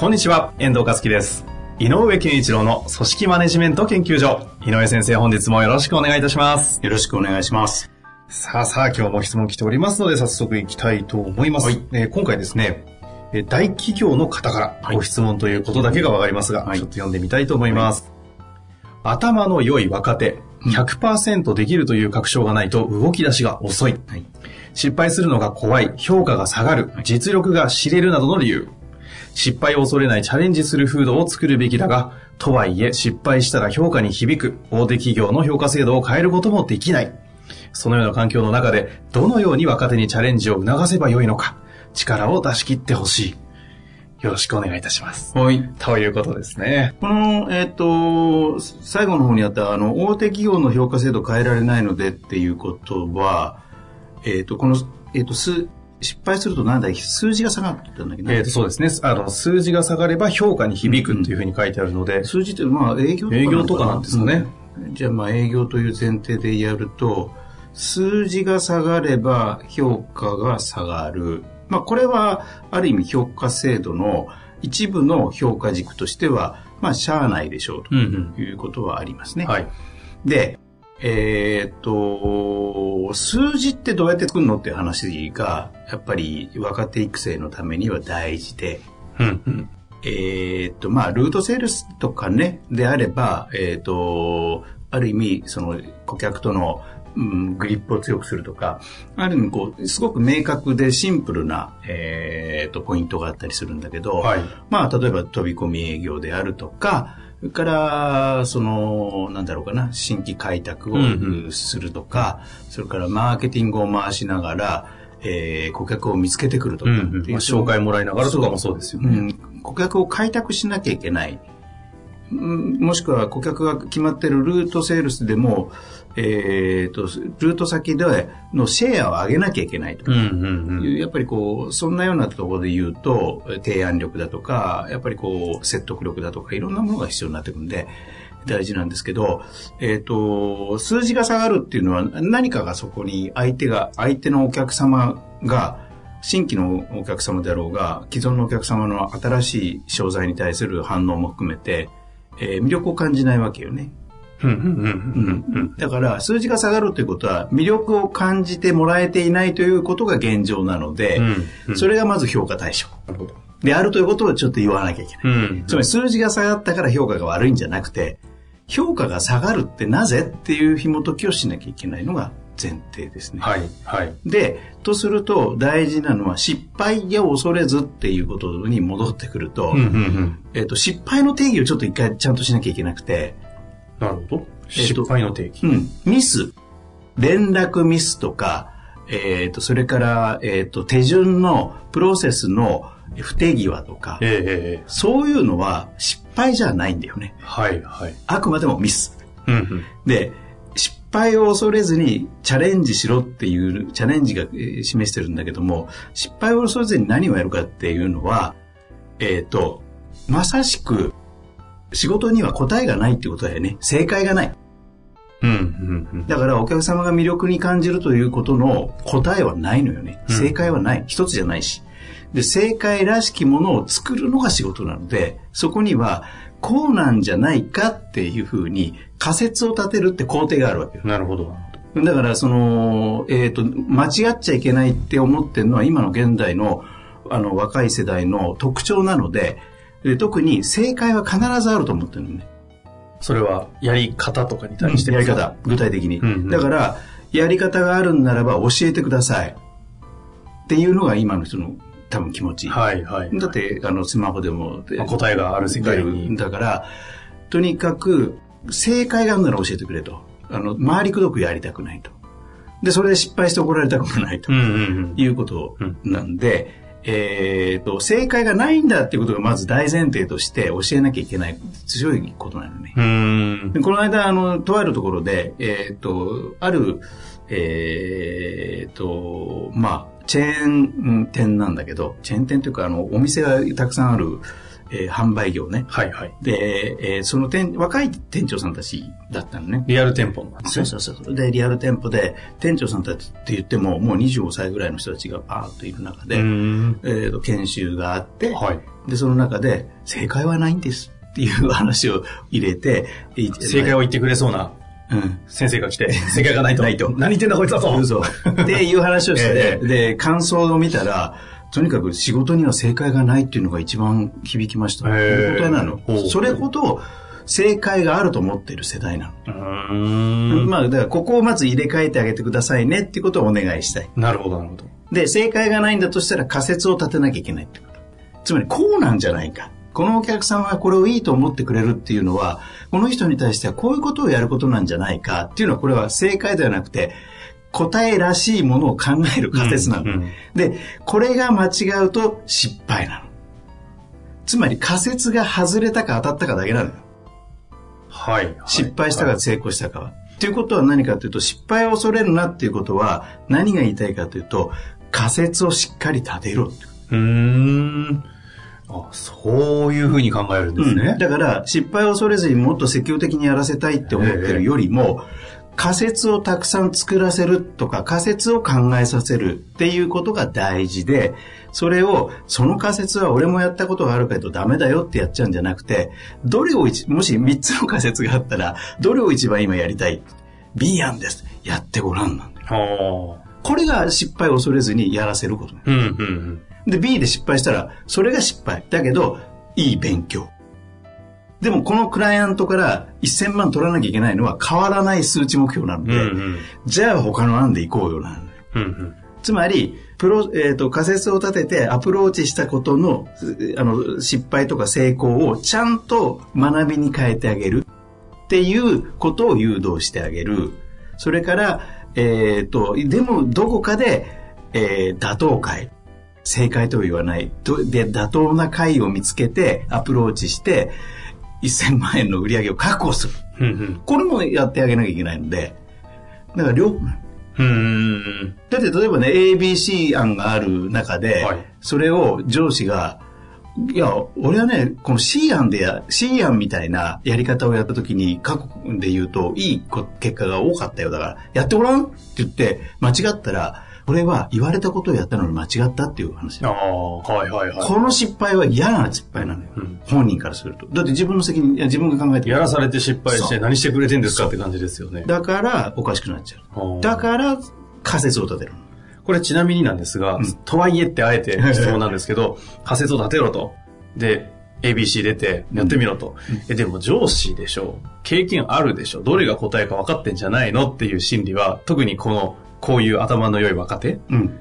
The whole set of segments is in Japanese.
こんにちは、遠藤和樹です。井上健一郎の組織マネジメント研究所。井上先生、本日もよろしくお願いいたします。よろしくお願いします。さあさあ、今日も質問来ておりますので、早速いきたいと思います。はいえー今回ですね、えー大企業の方からご質問ということだけがわかりますが、はいちょっと読んでみたいと思います。頭の良い若手、100%できるという確証がないと動き出しが遅い。はい。失敗するのが怖い、評価が下がる、実力が知れるなどの理由。失敗を恐れないチャレンジする風土を作るべきだが、とはいえ失敗したら評価に響く、大手企業の評価制度を変えることもできない。そのような環境の中で、どのように若手にチャレンジを促せばよいのか、力を出し切ってほしい。よろしくお願いいたします。はい。ということですね。この、えっ、と、最後の方にあった、あの、大手企業の評価制度変えられないのでっていうことは、えっ、と、この、えっ、と、す、失敗するとなんだ数字が下がってたんだけ？ど、えっ、と、そうですね。あの、数字が下がれば評価に響くというふうに書いてあるので、数字って、まあ、営業とか営業とかなんですかね。うんじゃあ、まあ、営業という前提でやると、数字が下がれば評価が下がる。まあ、これは、ある意味評価制度の一部の評価軸としては、まあ、しゃあないでしょううんということはありますね。はい。で、えーっと、数字ってどうやって作るのっていう話が、やっぱり若手育成のためには大事で、うんうん。えーっと、まあ、ルートセールスとかね、であれば、えーっと、ある意味、その、顧客との、うん、グリップを強くするとか、ある意味、こう、すごく明確でシンプルな、えーっと、ポイントがあったりするんだけど、はい。まあ、例えば飛び込み営業であるとか、それから、その、なんだろうかな、新規開拓をうんうするとか、それからマーケティングを回しながら、えー顧客を見つけてくるとかうんうんまあ、紹介もらいながらとかもそうですよね。うん、顧客を開拓しなきゃいけない。うんもしくは顧客が決まってるルートセールスでも、えーと、ルート先でのシェアを上げなきゃいけないとかうんうんうん。やっぱりこう、そんなようなところで言うと、提案力だとか、やっぱりこう、説得力だとか、いろんなものが必要になってくるんで、大事なんですけど、えっ、と、数字が下がるっていうのは、何かがそこに相手が、相手のお客様が、新規のお客様であろうが、既存のお客様の新しい商材に対する反応も含めて、えー魅力を感じないわけよね。うんうんうんうんうん。だから、数字が下がるということは、魅力を感じてもらえていないということが現状なので、うんそれがまず評価対象。であるということをちょっと言わなきゃいけない。うんつまり数字が下がったから評価が悪いんじゃなくて、評価が下がるってなぜっていう紐解きをしなきゃいけないのが前提ですね。はい、はい。で、とすると大事なのは失敗を恐れずっていうことに戻ってくると、うんうんうん。えっと、失敗の定義をちょっと一回ちゃんとしなきゃいけなくて、なるほど。失敗の定義。うん、ミス、連絡ミスとか、えっ、と、それから、えっ、と、手順のプロセスの不手際とか、ええええ。そういうのは失敗じゃないんだよね。はい、はい。あくまでもミス。うんうん。で、失敗を恐れずにチャレンジしろっていう、チャレンジがえー示してるんだけども、失敗を恐れずに何をやるかっていうのは、えっ、と、まさしく、仕事には答えがないってことだよね。正解がない。うんうんうん。だからお客様が魅力に感じるということの答えはないのよね。うん正解はない。一つじゃないし。で、正解らしきものを作るのが仕事なので、そこには、こうなんじゃないかっていうふうに仮説を立てるって工程があるわけよ。なるほど。だから、その、えっ、と、間違っちゃいけないって思ってるのは今の現代の、あの、若い世代の特徴なので、で特に正解は必ずあると思ってるのね。それは、やり方とかに対してやり方、具体的に。うんうんだから、やり方があるんならば教えてください。っていうのが今の人の多分気持ち。はい、はい。だって、あの、スマホでも、まあ答えがある世界に。だから、とにかく、正解があるなら教えてくれと。あの、回りくどくやりたくないと。で、それで失敗して怒られたくもないと。いうことなんで、えっ、と、正解がないんだっていうことがまず大前提として教えなきゃいけない強いことなのね。この間、あの、とあるところで、えっ、と、ある、えっ、と、まあ、チェーン店なんだけど、チェーン店というか、あの、お店がたくさんある、えー販売業ね。はいはい。で、えーその店、若い店長さんたちだったのね。リアル店舗なんですそうね。そうそう。で、リアル店舗で、店長さんたちって言っても、もう25歳ぐらいの人たちがバーッといる中で、うん。えーと、研修があって、はい。で、その中で、正解はないんですっていう話を入れて、い正解を言ってくれそうなうん。先生が来て、正解がないと。ないと何言ってんだこいつだと。嘘。っていう話をして、えで、感想を見たら、とにかく仕事には正解がないっていうのが一番響きました。へー本当なの？それほど正解があると思っている世代なの。ん。まあ、だからここをまず入れ替えてあげてくださいねっていうことをお願いしたい。なるほど、なるほど。で、正解がないんだとしたら仮説を立てなきゃいけないってこと。つまり、こうなんじゃないか。このお客さんはこれをいいと思ってくれるっていうのは、この人に対してはこういうことをやることなんじゃないかっていうのは、これは正解ではなくて、答えらしいものを考える仮説なの。うんうんで、これが間違うと失敗なの。つまり仮説が外れたか当たったかだけなのよ。はい。はい失敗したか成功したかは。っていうことは何かというと、失敗を恐れるなっていうことは、何が言いたいかというと、仮説をしっかり立てろうーん。あ、そういうふうに考えるんですね。だから、失敗を恐れずにもっと積極的にやらせたいって思ってるよりも、仮説をたくさん作らせるとか、仮説を考えさせるっていうことが大事で、それを、その仮説は俺もやったことがあるけどダメだよってやっちゃうんじゃなくて、どれを一、もし3つの仮説があったら、どれを一番今やりたい ?B 案です。やってごらんなんだよ。はこれが失敗を恐れずにやらせることね。あ。うん、うん、で、B で失敗したら、それが失敗。だけど、いい勉強。でも、このクライアントから1000万取らなきゃいけないのは変わらない数値目標なのうん。で、うん、うん。じゃあ他の案で行こうよな。うん、うん。つまり、プロ、えっ、と、仮説を立ててアプローチしたことの、すあの、失敗とか成功をちゃんと学びに変えてあげるっていうことを誘導してあげる。それから、えっ、と、でもどこかで、えー妥当解。正解とは言わない。とで、妥当な解を見つけてアプローチして、1000万円の売り上げを確保する。うん、うん。これもやってあげなきゃいけないので、だから両方う。だって例えばね、ABC 案がある中で、はいそれを上司が、いや、俺はね、この C 案でや、C 案みたいなやり方をやった時に、過去で言うと、いいこ結果が多かったよ。だから、やってごらんって言って、間違ったら、これは言われたことをやったのに間違ったっていう話。ああ、はい、はい、はい。この失敗は嫌な失敗なのよ。うん本人からすると。だって自分の責任、いや自分が考えてやらされて失敗して何してくれてんですかって感じですよね。だから、おかしくなっちゃう。はあだから、仮説を立てる。これちなみになんですが、うんとはいえってあえて 質問なんですけど、仮説を立てろと。で、ABC 出てやってみろと。え、でも上司でしょ経験あるでしょどれが答えか分かってんじゃないのっていう心理は、特にこの、こういう頭の良い若手、うん。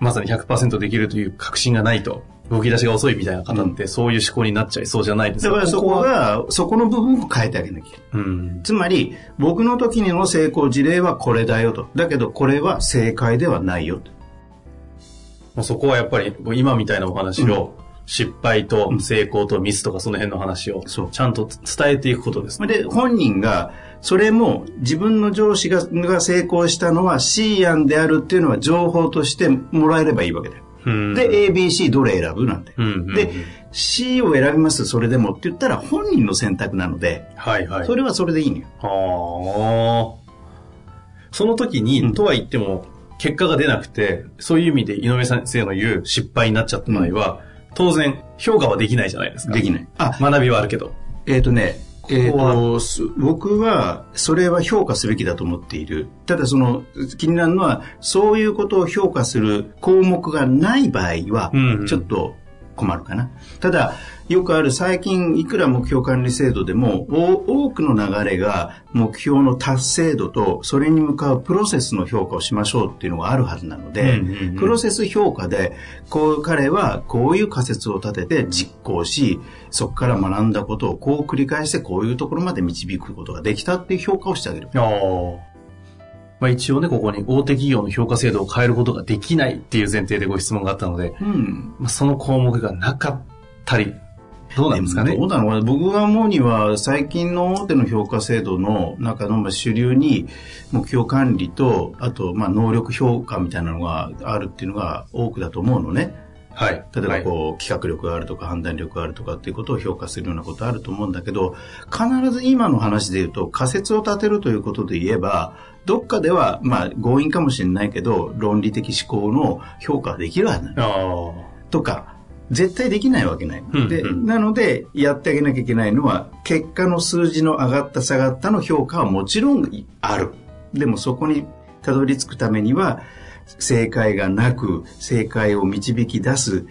まさに100%できるという確信がないと、動き出しが遅いみたいな方って、そういう思考になっちゃいそうじゃないですか。だからそこは、が、そこの部分を変えてあげなきゃ。うん。つまり、僕の時にの成功事例はこれだよと。だけど、これは正解ではないよと。もうそこはやっぱり、今みたいなお話を、失敗と成功とミスとかその辺の話をちゃんと伝えていくことですね。で、本人が、それも自分の上司がが成功したのは C 案であるっていうのは情報としてもらえればいいわけだよ。うんで、ABC どれ選ぶなんて。うんうんうんで、C を選びますそれでもって言ったら本人の選択なので、はいはい。それはそれでいいのよ。はあ。その時に、うんとは言っても、結果が出なくて、そういう意味で井上先生の言う失敗になっちゃった場合は、当然、評価はできないじゃないですか。できない。あ、学びはあるけど。えっ、とね、えっ、ここはと、す僕は、それは評価すべきだと思っている。ただ、その、気になるのは、そういうことを評価する項目がない場合はうんうん、ちょっと困るかな。ただ、よくある最近、いくら目標管理制度でも、お多くの流れが目標の達成度と、それに向かうプロセスの評価をしましょうっていうのがあるはずなので、うんうんうんプロセス評価で、こう、彼はこういう仮説を立てて実行し、そこから学んだことをこう繰り返してこういうところまで導くことができたっていう評価をしてあげる。まあ一応ね、ここに大手企業の評価制度を変えることができないっていう前提でご質問があったので、うん。まあ、その項目がなかったり、どうなんですかねどうなの僕が思うには、最近の大手の評価制度の中のまあ主流に、目標管理と、あと、まあ、能力評価みたいなのがあるっていうのが多くだと思うのね。はい。例えばはいこう、企画力があるとか判断力があるとかっていうことを評価するようなことあると思うんだけど、必ず今の話で言うと仮説を立てるということで言えば、どっかでは、まあ強引かもしれないけど、論理的思考の評価はできるはずなのあとか、絶対できないわけない。で、うんうんなので、やってあげなきゃいけないのは、結果の数字の上がった下がったの評価はもちろんある。でもそこにたどり着くためには、正解がなく、正解を導き出す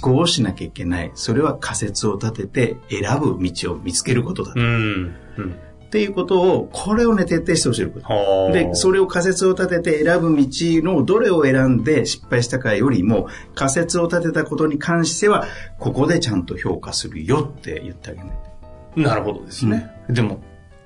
思考をしなきゃいけない。それは仮説を立てて選ぶ道を見つけることだ。あ。うん。うん。っていうことを、これをね、徹底してほしいこと。はあ。で、それを仮説を立てて選ぶ道のどれを選んで失敗したかよりも、仮説を立てたことに関しては、ここでちゃんと評価するよって言ってあげない。なるほどですね。でも、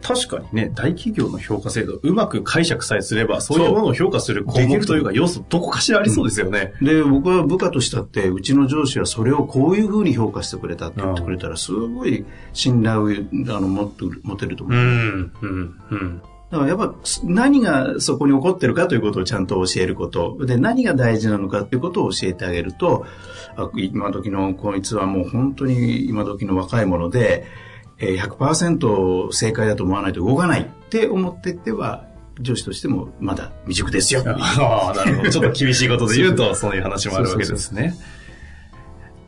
確かにね、大企業の評価制度、うまく解釈さえすれば、そういうものを評価する項目というか要素、どこかしらありそうですよね。で、僕は部下としたって、うちの上司はそれをこういうふうに評価してくれたって言ってくれたら、すごい信頼をあの持ってる持てると思う。うん、うん、うん。だからやっぱ何がそこに起こってるかということをちゃんと教えること。で、何が大事なのかということを教えてあげると、あ今時のこいつはもう本当に今時の若いもので、えー100%正解だと思わないと動かないって思ってっては、上司としてもまだ未熟ですよ。ああ、なるほど。ちょっと厳しいことで言うと、そういう話もあるわけですね。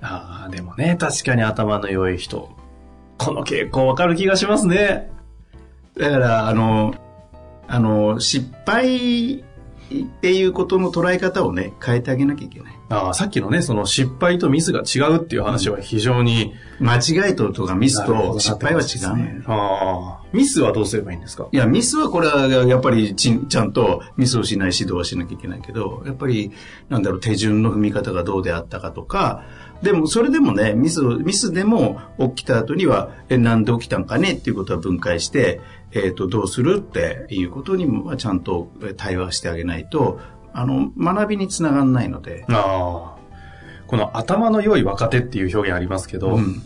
ああ、でもね、確かに頭の良い人。この傾向わかる気がしますね。だから、あの、あの、失敗っていうことの捉え方をね、変えてあげなきゃいけない。ああ、さっきのね、その失敗とミスが違うっていう話は非常に、間違いととかミスと失敗は違うね。ああ、ミスはどうすればいいんですか？いや、ミスはこれはやっぱりちちゃんとミスをしない指導はしなきゃいけないけど、やっぱり、なんだろう、手順の踏み方がどうであったかとか、でも、それでもね、ミスを、ミスでも起きた後には、え、なんで起きたんかねっていうことは分解して、えっ、と、どうするっていうことにも、ちゃんとえ対話してあげないと、あの、学びにつながらないので。ああ。この頭の良い若手っていう表現ありますけど、うん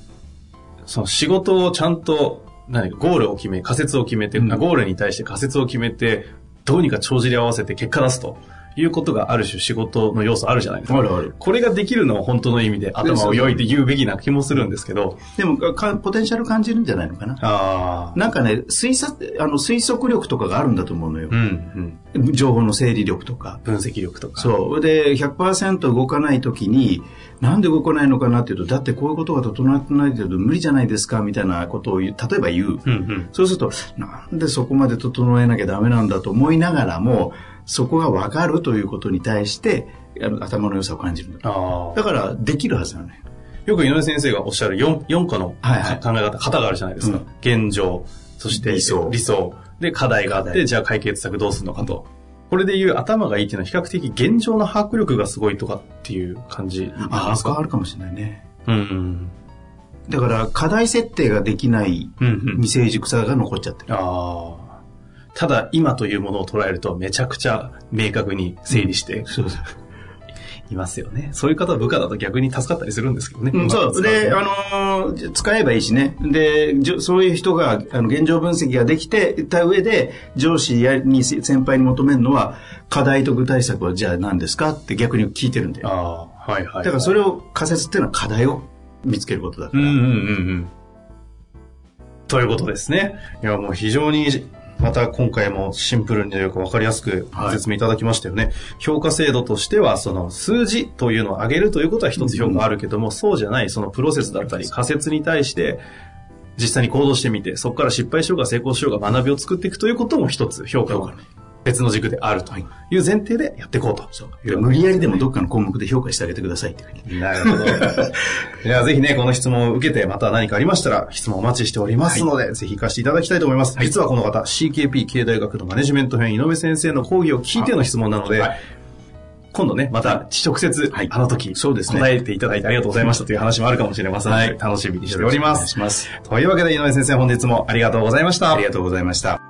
その仕事をちゃんと、何かゴールを決め、仮説を決めて、うんゴールに対して仮説を決めて、どうにか帳尻合わせて結果出すということがある種仕事の要素あるじゃないですか。あるある。これができるのは本当の意味で頭を良いって言うべきな気もするんですけど、でもか、ポテンシャル感じるんじゃないのかな。ああ。なんかね、推察、あの、推測力とかがあるんだと思うのよう。ん、うん。情報の整理力とか。分析力とか。そう。で、100%動かないときに、なんで動かないのかなっていうと、だってこういうことが整ってないと無理じゃないですか、みたいなことを例えば言う。うん、うん。そうすると、なんでそこまで整えなきゃダメなんだと思いながらも、そこが分かるということに対して、あの頭の良さを感じるんだ。ああ。だから、できるはずなのね。よく井上先生がおっしゃる 4, 4個のはいはい考え方、型があるじゃないですか。うん現状、そして理想理想。で、課題があって、じゃあ解決策どうするのかと。これで言う頭がいいっていうのは比較的現状の把握力がすごいとかっていう感じああ、ですか？あるかもしれないね。うんうん。だから、課題設定ができないうんうん未成熟さが残っちゃってる。ああ。ただ、今というものを捉えるとめちゃくちゃ明確に整理してそうそう。いますよね。そういう方は部下だと逆に助かったりするんですけどね。うん、そう。で、あのー使えばいいしね。で、そういう人が、あの、現状分析ができてた上で、上司やに、先輩に求めるのは、課題と具体策はじゃあ何ですかって逆に聞いてるんで。だああ、はいはい。からそれを仮説っていうのは課題を見つけることだから。うんうんうんうん。ということですね。いや、もう非常に、また今回もシンプルにというか分かりやすくご説明いただきましたよね。評価制度としては、その数字というのを上げるということは一つ評価あるけども、そうじゃないそのプロセスだったり仮説に対して、実際に行動してみて、そこから失敗しようが成功しようが学びを作っていくということも一つ評価の別の軸であるという前提でやっていこうと。で無理やりでもどっかの項目で評価してあげてくださいって書いてなるほど。いや、ぜひね、この質問を受けて、また何かありましたら、質問お待ちしておりますので、ぜひ行かせていただきたいと思います。実はこの方、CKP 経大学のマネジメント編、井上先生の講義を聞いての質問なので、はい今度ね、また直接、はいあの時、そうですね答えていただいてありがとうございましたという話もあるかもしれませんので、はい楽しみにしております。というわけで、井上先生、本日もありがとうございましたあり。がとうございました。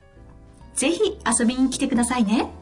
ぜひ遊びに来てくださいね。